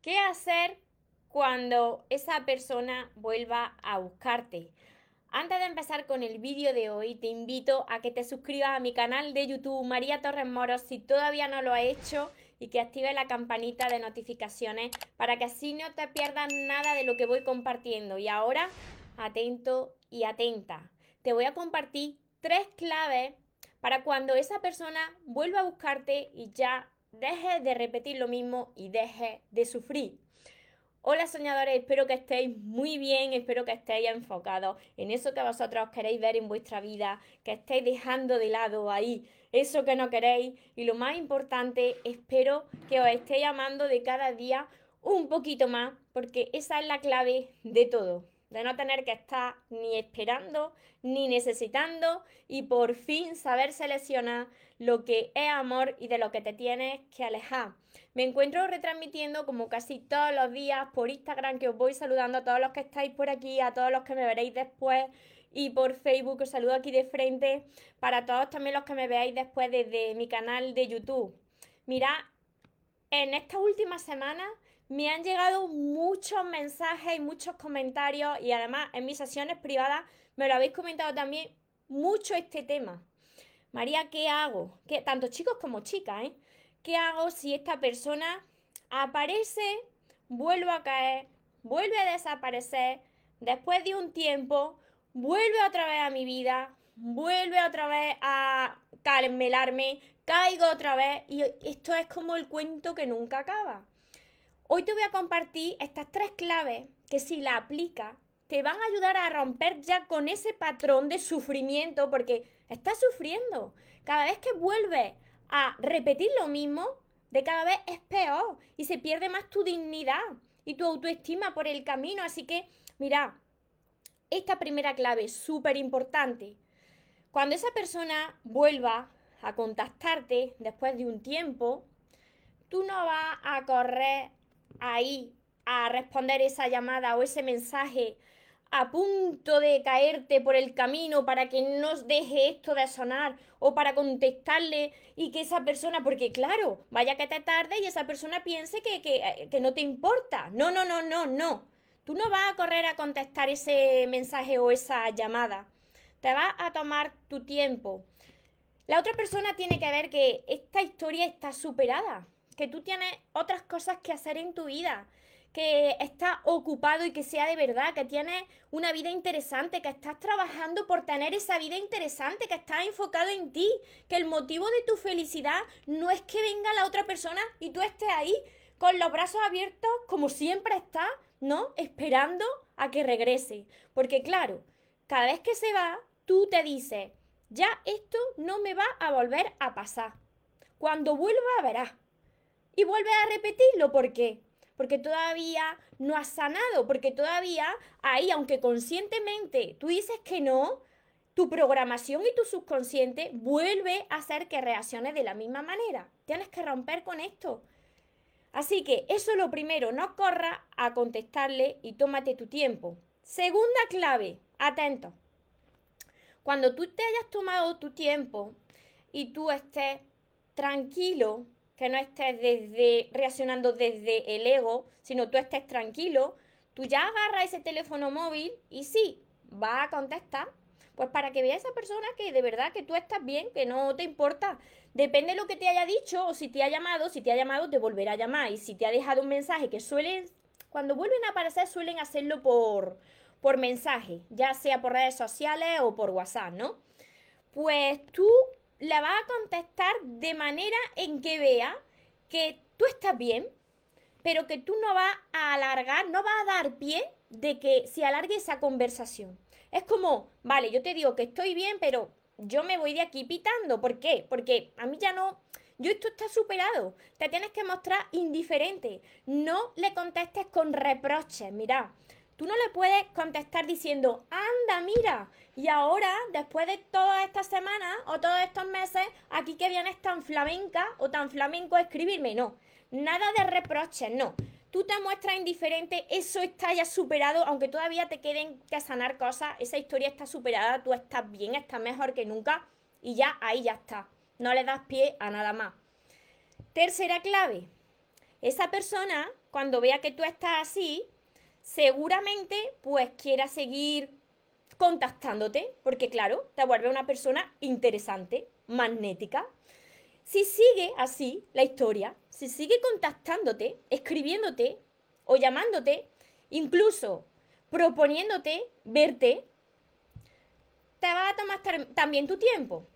¿Qué hacer cuando esa persona vuelva a buscarte? Antes de empezar con el vídeo de hoy, te invito a que te suscribas a mi canal de YouTube María Torres Moros si todavía no lo has hecho y que actives la campanita de notificaciones para que así no te pierdas nada de lo que voy compartiendo. Y ahora, atento y atenta. Te voy a compartir tres claves para cuando esa persona vuelva a buscarte y ya deje de repetir lo mismo y deje de sufrir. Hola soñadores, espero que estéis muy bien, espero que estéis enfocados en eso que vosotros queréis ver en vuestra vida, que estéis dejando de lado ahí eso que no queréis y lo más importante, espero que os estéis amando de cada día un poquito más, porque esa es la clave de todo de no tener que estar ni esperando ni necesitando y por fin saber seleccionar lo que es amor y de lo que te tienes que alejar. Me encuentro retransmitiendo como casi todos los días por Instagram que os voy saludando a todos los que estáis por aquí, a todos los que me veréis después y por Facebook os saludo aquí de frente para todos también los que me veáis después desde mi canal de YouTube. Mira, en esta última semana me han llegado muchos mensajes y muchos comentarios y además en mis sesiones privadas me lo habéis comentado también mucho este tema. María, ¿qué hago? ¿Qué, tanto chicos como chicas, ¿eh? ¿Qué hago si esta persona aparece, vuelve a caer, vuelve a desaparecer, después de un tiempo, vuelve otra vez a mi vida, vuelve otra vez a calmelarme, caigo otra vez y esto es como el cuento que nunca acaba. Hoy te voy a compartir estas tres claves que si la aplicas te van a ayudar a romper ya con ese patrón de sufrimiento porque estás sufriendo. Cada vez que vuelves a repetir lo mismo, de cada vez es peor y se pierde más tu dignidad y tu autoestima por el camino. Así que, mira, esta primera clave es súper importante. Cuando esa persona vuelva a contactarte después de un tiempo, tú no vas a correr ahí a responder esa llamada o ese mensaje a punto de caerte por el camino para que no deje esto de sonar o para contestarle y que esa persona, porque claro, vaya que te tarde y esa persona piense que, que, que no te importa. No, no, no, no, no. Tú no vas a correr a contestar ese mensaje o esa llamada. Te vas a tomar tu tiempo. La otra persona tiene que ver que esta historia está superada que tú tienes otras cosas que hacer en tu vida, que estás ocupado y que sea de verdad, que tienes una vida interesante, que estás trabajando por tener esa vida interesante, que estás enfocado en ti, que el motivo de tu felicidad no es que venga la otra persona y tú estés ahí con los brazos abiertos como siempre estás, ¿no? Esperando a que regrese. Porque claro, cada vez que se va, tú te dices, ya esto no me va a volver a pasar. Cuando vuelva verás y vuelve a repetirlo. ¿Por qué? Porque todavía no has sanado, porque todavía ahí, aunque conscientemente tú dices que no, tu programación y tu subconsciente vuelve a hacer que reacciones de la misma manera. Tienes que romper con esto. Así que eso es lo primero, no corra a contestarle y tómate tu tiempo. Segunda clave, atento. Cuando tú te hayas tomado tu tiempo y tú estés tranquilo, que no estés desde, reaccionando desde el ego, sino tú estés tranquilo, tú ya agarras ese teléfono móvil y sí, va a contestar. Pues para que vea esa persona que de verdad que tú estás bien, que no te importa. Depende de lo que te haya dicho o si te ha llamado, si te ha llamado te volverá a llamar. Y si te ha dejado un mensaje, que suelen, cuando vuelven a aparecer suelen hacerlo por, por mensaje, ya sea por redes sociales o por WhatsApp, ¿no? Pues tú la va a contestar de manera en que vea que tú estás bien, pero que tú no vas a alargar, no vas a dar pie de que se alargue esa conversación. Es como, vale, yo te digo que estoy bien, pero yo me voy de aquí pitando. ¿Por qué? Porque a mí ya no, yo esto está superado. Te tienes que mostrar indiferente. No le contestes con reproches. Mira, Tú no le puedes contestar diciendo, anda, mira, y ahora, después de todas estas semanas o todos estos meses, aquí que vienes tan flamenca o tan flamenco a escribirme. No, nada de reproches, no. Tú te muestras indiferente, eso está ya superado, aunque todavía te queden que sanar cosas, esa historia está superada, tú estás bien, estás mejor que nunca y ya ahí ya está. No le das pie a nada más. Tercera clave, esa persona, cuando vea que tú estás así, seguramente pues quiera seguir contactándote, porque claro, te vuelve una persona interesante, magnética. Si sigue así la historia, si sigue contactándote, escribiéndote o llamándote, incluso proponiéndote verte, te va a tomar también tu tiempo.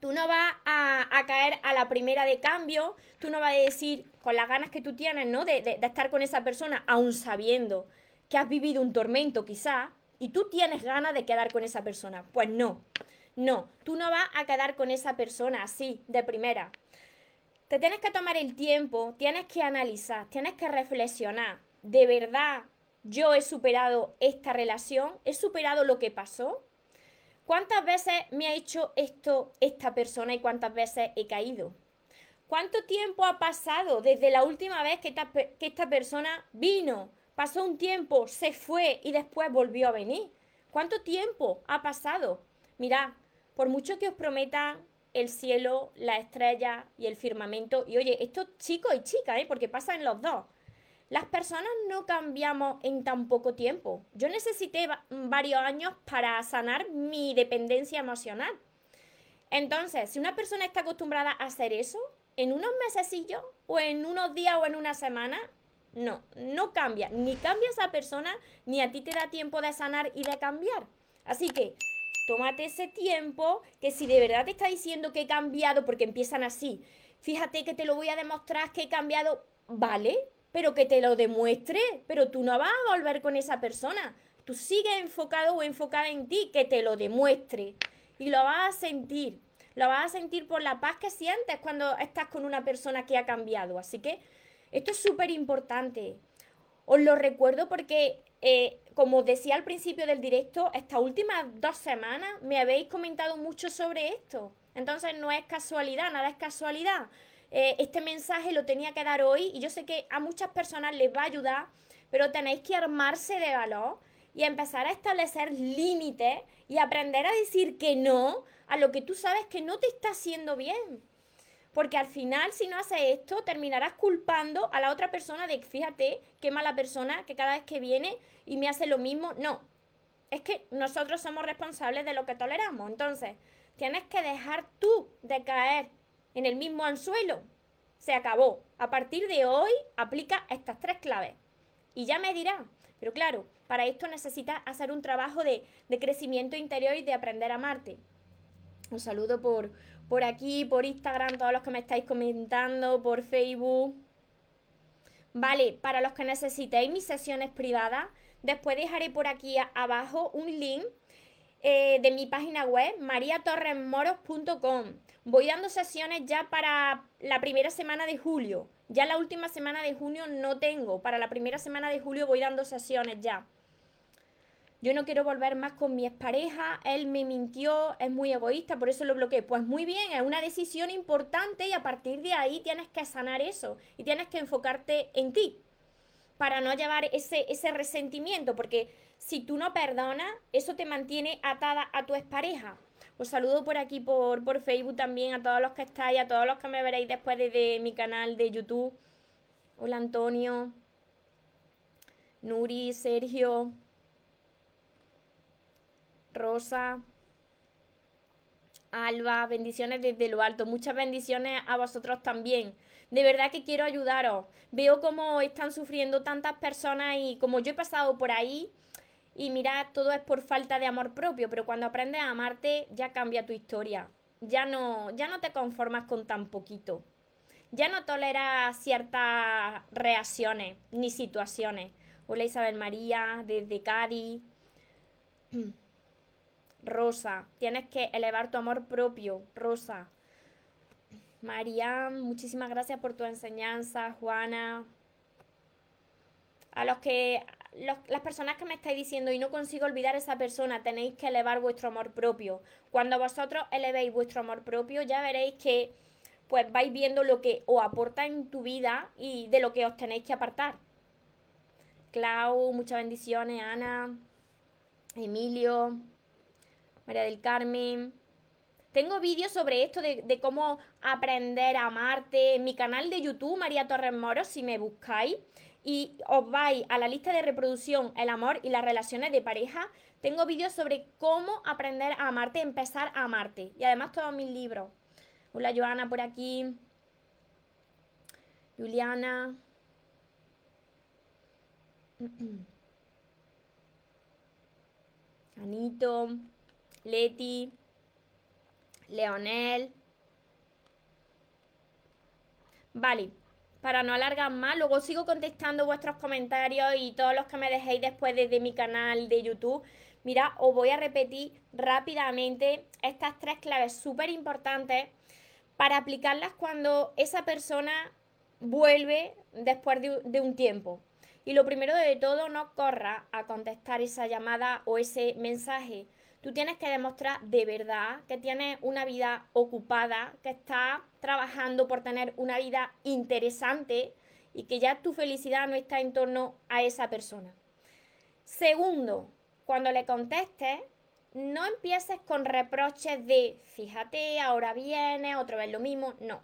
Tú no vas a, caer a la primera de cambio, tú no vas a decir con las ganas que tú tienes, ¿no? De, estar con esa persona, aún sabiendo que has vivido un tormento quizá, y tú tienes ganas de quedar con esa persona. Pues no, no, tú no vas a quedar con esa persona así, de primera. Te tienes que tomar el tiempo, tienes que analizar, tienes que reflexionar. ¿De verdad yo he superado esta relación? ¿He superado lo que pasó? ¿Cuántas veces me ha hecho esto esta persona y cuántas veces he caído? ¿Cuánto tiempo ha pasado desde la última vez que esta, que esta persona vino? Pasó un tiempo, se fue y después volvió a venir. ¿Cuánto tiempo ha pasado? Mirad, por mucho que os prometan el cielo, la estrella y el firmamento, y oye, esto chicos y chicas, ¿eh? porque pasa en los dos. Las personas no cambiamos en tan poco tiempo. Yo necesité varios años para sanar mi dependencia emocional. Entonces, si una persona está acostumbrada a hacer eso, en unos mesecillos o en unos días o en una semana, no, no cambia. Ni cambia esa persona, ni a ti te da tiempo de sanar y de cambiar. Así que tómate ese tiempo que si de verdad te está diciendo que he cambiado, porque empiezan así, fíjate que te lo voy a demostrar que he cambiado, vale, pero que te lo demuestre, pero tú no vas a volver con esa persona. Tú sigues enfocado o enfocada en ti, que te lo demuestre. Y lo vas a sentir. Lo vas a sentir por la paz que sientes cuando estás con una persona que ha cambiado. Así que esto es súper importante. Os lo recuerdo porque, eh, como decía al principio del directo, estas últimas dos semanas me habéis comentado mucho sobre esto. Entonces no es casualidad, nada es casualidad. Eh, este mensaje lo tenía que dar hoy y yo sé que a muchas personas les va a ayudar, pero tenéis que armarse de valor y empezar a establecer límites y aprender a decir que no a lo que tú sabes que no te está haciendo bien. Porque al final, si no haces esto, terminarás culpando a la otra persona de, fíjate, qué mala persona que cada vez que viene y me hace lo mismo. No, es que nosotros somos responsables de lo que toleramos. Entonces, tienes que dejar tú de caer en el mismo anzuelo. Se acabó. A partir de hoy aplica estas tres claves. Y ya me dirá. Pero claro, para esto necesitas hacer un trabajo de, crecimiento interior y de aprender a amarte. Un saludo por, por aquí, por Instagram, todos los que me estáis comentando, por Facebook. Vale, para los que necesitéis mis sesiones privadas, después dejaré por aquí abajo un link eh, de mi página web, mariatorresmoros.com. Voy dando sesiones ya para la primera semana de julio. Ya la última semana de junio no tengo. Para la primera semana de julio voy dando sesiones ya. Yo no quiero volver más con mi expareja, él me mintió, es muy egoísta, por eso lo bloqueé. Pues muy bien, es una decisión importante y a partir de ahí tienes que sanar eso y tienes que enfocarte en ti para no llevar ese, ese resentimiento, porque si tú no perdonas, eso te mantiene atada a tu expareja. Os saludo por aquí, por, por Facebook también, a todos los que estáis, a todos los que me veréis después de, mi canal de YouTube. Hola Antonio, Nuri, Sergio, Rosa, Alba, bendiciones desde lo alto. Muchas bendiciones a vosotros también. De verdad que quiero ayudaros. Veo cómo están sufriendo tantas personas y como yo he pasado por ahí, y mira, todo es por falta de amor propio, pero cuando aprendes a amarte ya cambia tu historia. Ya no, ya no te conformas con tan poquito. Ya no toleras ciertas reacciones ni situaciones. Hola Isabel María, desde Cádiz. Rosa, tienes que elevar tu amor propio, Rosa. María, muchísimas gracias por tu enseñanza, Juana. A los que, las personas que me estáis diciendo y no consigo olvidar a esa persona, tenéis que elevar vuestro amor propio. Cuando vosotros elevéis vuestro amor propio, ya veréis que pues vais viendo lo que os aporta en tu vida y de lo que os tenéis que apartar. Clau, muchas bendiciones, Ana, Emilio, María del Carmen, Tengo vídeos sobre esto de, de, cómo aprender a amarte en mi canal de YouTube, María Torres Moros, si me buscáis y os vais a la lista de reproducción, el amor y las relaciones de pareja, tengo vídeos sobre cómo aprender a amarte, empezar a amarte. Y además todos mis libros. Hola Joana por aquí. Juliana. Anito. Leti. Leonel. Vale, para no alargar más, luego sigo contestando vuestros comentarios y todos los que me dejéis después desde mi canal de YouTube. Mira, os voy a repetir rápidamente estas tres claves súper importantes para aplicarlas cuando esa persona vuelve después de, de, un tiempo. Y lo primero de todo, no corra a contestar esa llamada o ese mensaje. Tú tienes que demostrar de verdad que tienes una vida ocupada, que estás trabajando por tener una vida interesante y que ya tu felicidad no está en torno a esa persona. Segundo, cuando le contestes, no empieces con reproches de, fíjate, ahora viene, otra vez lo mismo. No.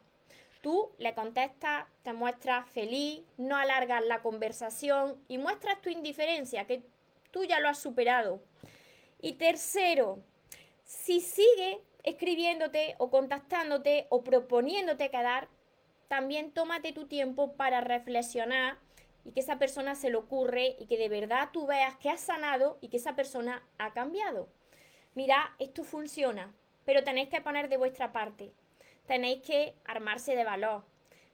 Tú le contestas, te muestras feliz, no alargas la conversación y muestras tu indiferencia, que tú ya lo has superado. Y tercero, si sigue escribiéndote o contactándote o proponiéndote quedar, también tómate tu tiempo para reflexionar y que esa persona se le ocurre y que de verdad tú veas que has sanado y que esa persona ha cambiado. Mira, esto funciona, pero tenéis que poner de vuestra parte. Tenéis que armarse de valor,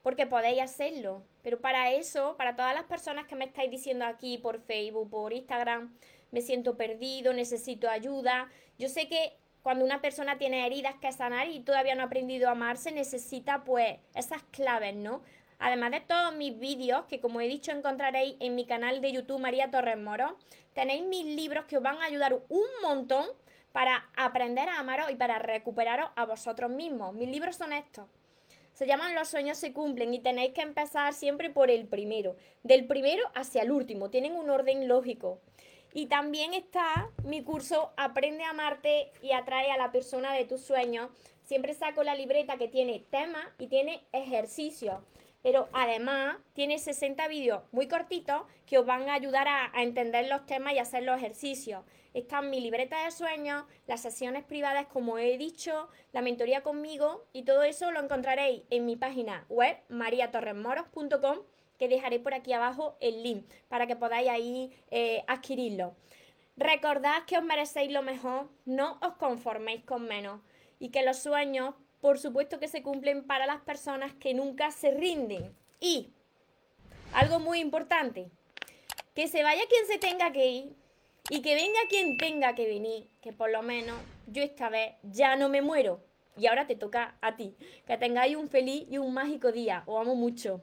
porque podéis hacerlo. Pero para eso, para todas las personas que me estáis diciendo aquí por Facebook, por Instagram, me siento perdido, necesito ayuda. Yo sé que cuando una persona tiene heridas que sanar y todavía no ha aprendido a amarse, necesita pues esas claves, ¿no? Además de todos mis vídeos, que como he dicho encontraréis en mi canal de YouTube María Torres Moro, tenéis mis libros que os van a ayudar un montón para aprender a amaros y para recuperaros a vosotros mismos. Mis libros son estos. Se llaman Los sueños se cumplen y tenéis que empezar siempre por el primero. Del primero hacia el último. Tienen un orden lógico. Y también está mi curso Aprende a amarte y atrae a la persona de tus sueños. Siempre saco la libreta que tiene tema y tiene ejercicios. Pero además tiene 60 vídeos muy cortitos que os van a ayudar a, entender los temas y hacer los ejercicios. Están mi libreta de sueños, las sesiones privadas, como he dicho, la mentoría conmigo y todo eso lo encontraréis en mi página web mariatorresmoros.com que dejaré por aquí abajo el link para que podáis ahí eh, adquirirlo. Recordad que os merecéis lo mejor, no os conforméis con menos y que los sueños, por supuesto que se cumplen para las personas que nunca se rinden. Y algo muy importante, que se vaya quien se tenga que ir y que venga quien tenga que venir, que por lo menos yo esta vez ya no me muero. Y ahora te toca a ti. Que tengáis un feliz y un mágico día. Os amo mucho.